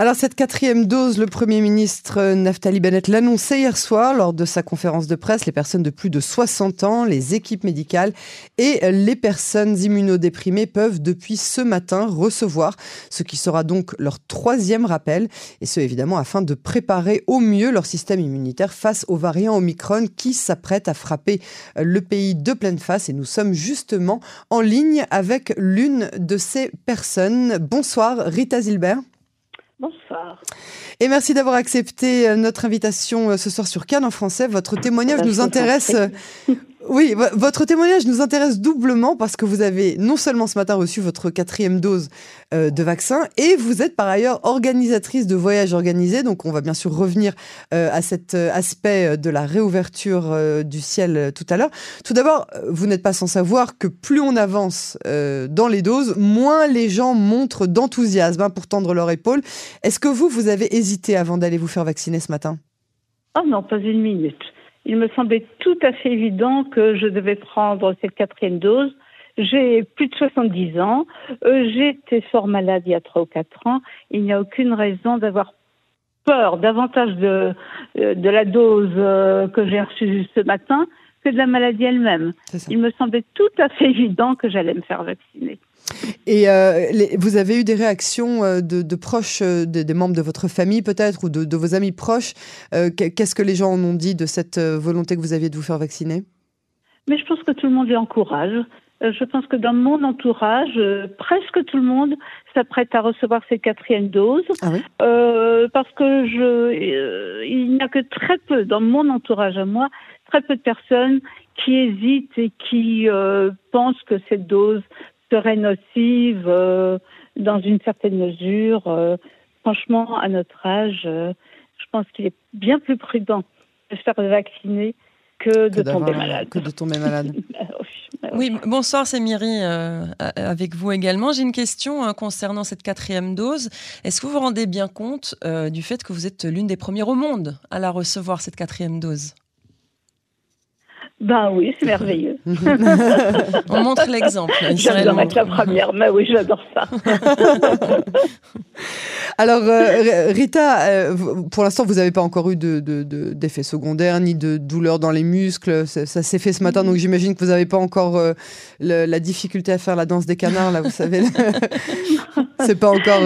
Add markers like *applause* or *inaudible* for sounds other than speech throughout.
Alors cette quatrième dose, le Premier ministre Naftali Bennett l'annonçait hier soir lors de sa conférence de presse. Les personnes de plus de 60 ans, les équipes médicales et les personnes immunodéprimées peuvent depuis ce matin recevoir ce qui sera donc leur troisième rappel. Et ce évidemment afin de préparer au mieux leur système immunitaire face aux variants Omicron qui s'apprêtent à frapper le pays de pleine face. Et nous sommes justement en ligne avec l'une de ces personnes. Bonsoir Rita Zilbert. Bonsoir. Et merci d'avoir accepté euh, notre invitation euh, ce soir sur Cannes en français. Votre témoignage nous intéresse oui, votre témoignage nous intéresse doublement parce que vous avez non seulement ce matin reçu votre quatrième dose euh, de vaccin et vous êtes par ailleurs organisatrice de voyages organisés. Donc on va bien sûr revenir euh, à cet euh, aspect de la réouverture du ciel tout à l'heure. Tout d'abord, vous n'êtes pas sans savoir que plus on avance dans les doses, moins les gens montrent d'enthousiasme hein, pour tendre leur épaule. Est-ce que vous, vous avez hésité avant d'aller vous faire vacciner ce matin? Oh non, pas une minute il me semblait tout à fait évident que je devais prendre cette quatrième dose. J'ai plus de 70 ans, euh, j'étais fort malade il y a 3 ou 4 ans, il n'y a aucune raison d'avoir peur davantage de, euh, de la dose euh, que j'ai reçue ce matin que de la maladie elle-même. Il me semblait tout à fait évident que j'allais me faire vacciner. Et euh, vous avez eu des réactions euh, de, proches, euh, des membres de votre famille peut-être, ou de, vos amis proches Qu'est-ce que les gens en ont dit de cette volonté que vous aviez de vous faire vacciner? Mais je pense que tout le monde est encourage. Je pense que dans mon entourage, presque tout le monde s'apprête à recevoir cette quatrième dose. Ah parce que je, il n'y a que très peu dans mon entourage à moi, très peu de personnes qui hésitent et qui pensent que cette dose serait nocive euh, dans une certaine mesure. Euh, franchement, à notre âge, euh, je pense qu'il est bien plus prudent de se faire vacciner que, de tomber malade. Que de tomber malade. *laughs* Bah oui, bonsoir, c'est Myri avec vous également. J'ai une question hein, concernant cette quatrième dose. Est-ce que vous vous rendez bien compte du fait que vous êtes l'une des premières au monde à la recevoir, cette quatrième dose? Ben oui, c'est merveilleux. *laughs* On montre l'exemple. J'adore être la première, mais oui, j'adore ça. *laughs* Alors, euh, Rita, euh, pour l'instant, vous n'avez pas encore eu d'effet de, de, secondaires ni de douleurs dans les muscles. Ça, s'est fait ce matin, donc j'imagine que vous n'avez pas encore euh, la difficulté à faire la danse des canards, là, vous savez. *laughs* C'est pas encore.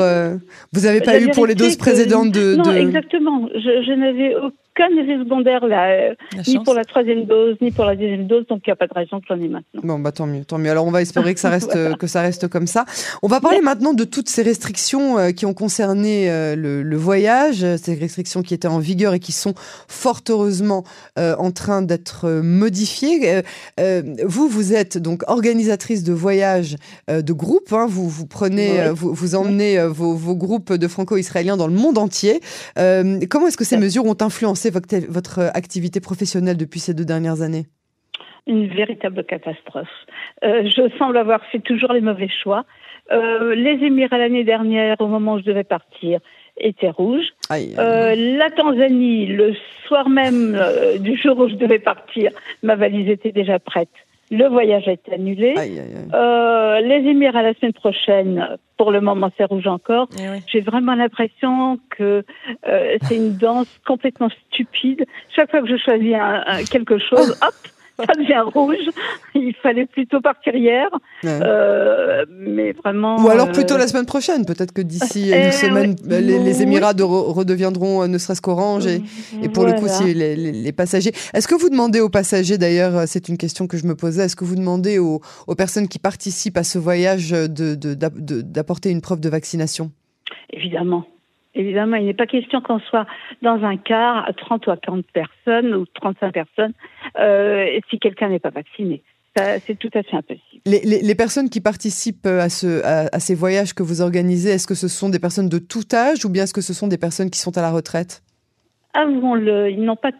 vous n'avez pas eu pour les doses précédentes de. Non, exactement. Je, je n'avais aucun aucun effet secondaire là, euh, ni pour la troisième dose, ni pour la deuxième dose, donc il n'y a pas de raison que j'en ai maintenant. Bon, bah tant mieux, tant mieux. Alors on va espérer que ça *laughs* reste, que ça reste comme ça. On va parler maintenant de toutes ces restrictions euh, qui ont concerné euh, le, voyage, ces restrictions qui étaient en vigueur et qui sont fort heureusement en train d'être modifiées. vous, vous êtes donc organisatrice de voyages de groupe. Hein. vous, vous prenez, vous, vous emmenez vos, vos groupes de franco-israéliens dans le monde entier. comment est-ce que ces mesures ont influencé votre, votre activité professionnelle depuis ces deux dernières années? Une véritable catastrophe. Euh, je semble avoir fait toujours les mauvais choix. Euh, les Émirats l'année dernière, au moment où je devais partir, étaient rouges. Euh, la Tanzanie, le soir même du jour où je devais partir, ma valise était déjà prête. Le voyage a été annulé. Euh, les Émirats la semaine prochaine, pour le moment c'est rouge encore. Eh J'ai vraiment l'impression que euh, c'est une danse *laughs* complètement stupide. Chaque fois que je choisis quelque chose, *laughs* hop, ça devient rouge. Il fallait plutôt partir hier. Euh, mais vraiment. Ou alors plutôt la semaine prochaine. Peut-être que d'ici *laughs* une eh semaine, les, Émirats redeviendront ne serait-ce qu'orange. Et, et, pour le coup, si les, passagers. Est-ce que vous demandez aux passagers, d'ailleurs, c'est une question que je me posais, est-ce que vous demandez aux, personnes qui participent à ce voyage d'apporter une preuve de vaccination? Évidemment. Évidemment, il n'est pas question qu'on soit dans un car à 30 ou à 40 personnes ou 35 personnes euh, si quelqu'un n'est pas vacciné. C'est tout à fait impossible. Les, personnes qui participent à, ce, à, ces voyages que vous organisez, est-ce que ce sont des personnes de tout âge ou bien est-ce que ce sont des personnes qui sont à la retraite? Avouons-le, ils n'ont pas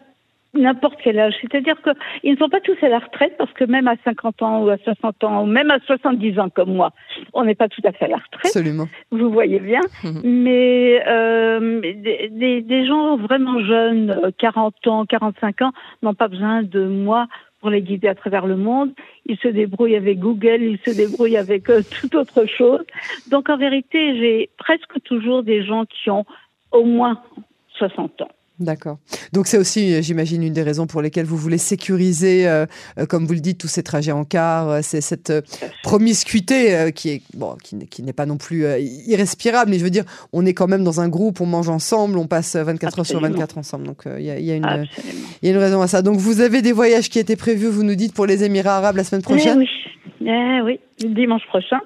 n'importe quel âge. C'est-à-dire qu'ils ne sont pas tous à la retraite parce que même à 50 ans ou à 60 ans ou même à 70 ans comme moi, on n'est pas tout à fait à la retraite. Absolument. Vous voyez bien. Mhm. Mais euh, des, des, gens vraiment jeunes, 40 ans, 45 ans, n'ont pas besoin de moi pour les guider à travers le monde. Il se débrouille avec Google, il se débrouille avec euh, *laughs* toute autre chose. Donc en vérité, j'ai presque toujours des gens qui ont au moins 60 ans. D'accord. Donc c'est aussi, euh, j'imagine, une des raisons pour lesquelles vous voulez sécuriser, euh, euh, comme vous le dites, tous ces trajets en car. c'est cette promiscuité qui est bon, qui, n'est pas non plus irrespirable, mais je veux dire, on est quand même dans un groupe, on mange ensemble, on passe 24 heures sur 24 ensemble. Donc il y, a, une, y a une raison à ça. Donc vous avez des voyages qui étaient prévus, vous nous dites, pour les Émirats arabes la semaine prochaine? oui. Eh oui, dimanche prochain.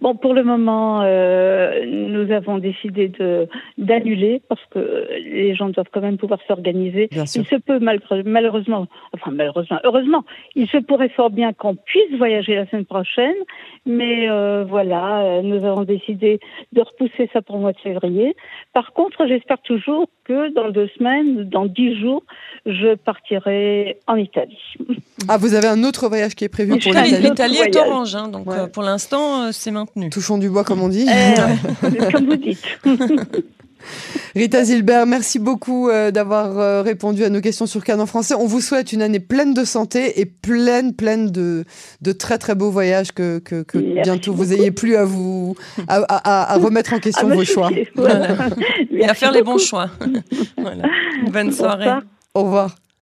Bon, pour le moment, euh, nous avons décidé de d'annuler parce que les gens doivent quand même pouvoir s'organiser. Il se peut malheureusement, enfin malheureusement, heureusement, il se pourrait fort bien qu'on puisse voyager la semaine prochaine, mais euh, voilà, nous avons décidé de repousser ça pour le mois de février. Par contre, j'espère toujours que dans deux semaines, dans dix jours, je partirai en Italie. Ah, vous avez un autre voyage qui est prévu pour l'Italie L'Italie est orange, hein, donc euh, pour l'instant, euh, c'est maintenu. Touchons du bois, comme on dit. Euh, *laughs* comme vous dites. *laughs* Rita Zilbert, merci beaucoup d'avoir répondu à nos questions sur Cannes en français. On vous souhaite une année pleine de santé et pleine, pleine de, de très, très beaux voyages que, que, bientôt vous ayez plus à vous, à, remettre en *laughs* question vos choix. Et à faire les bons choix. Bonne soirée. Au revoir.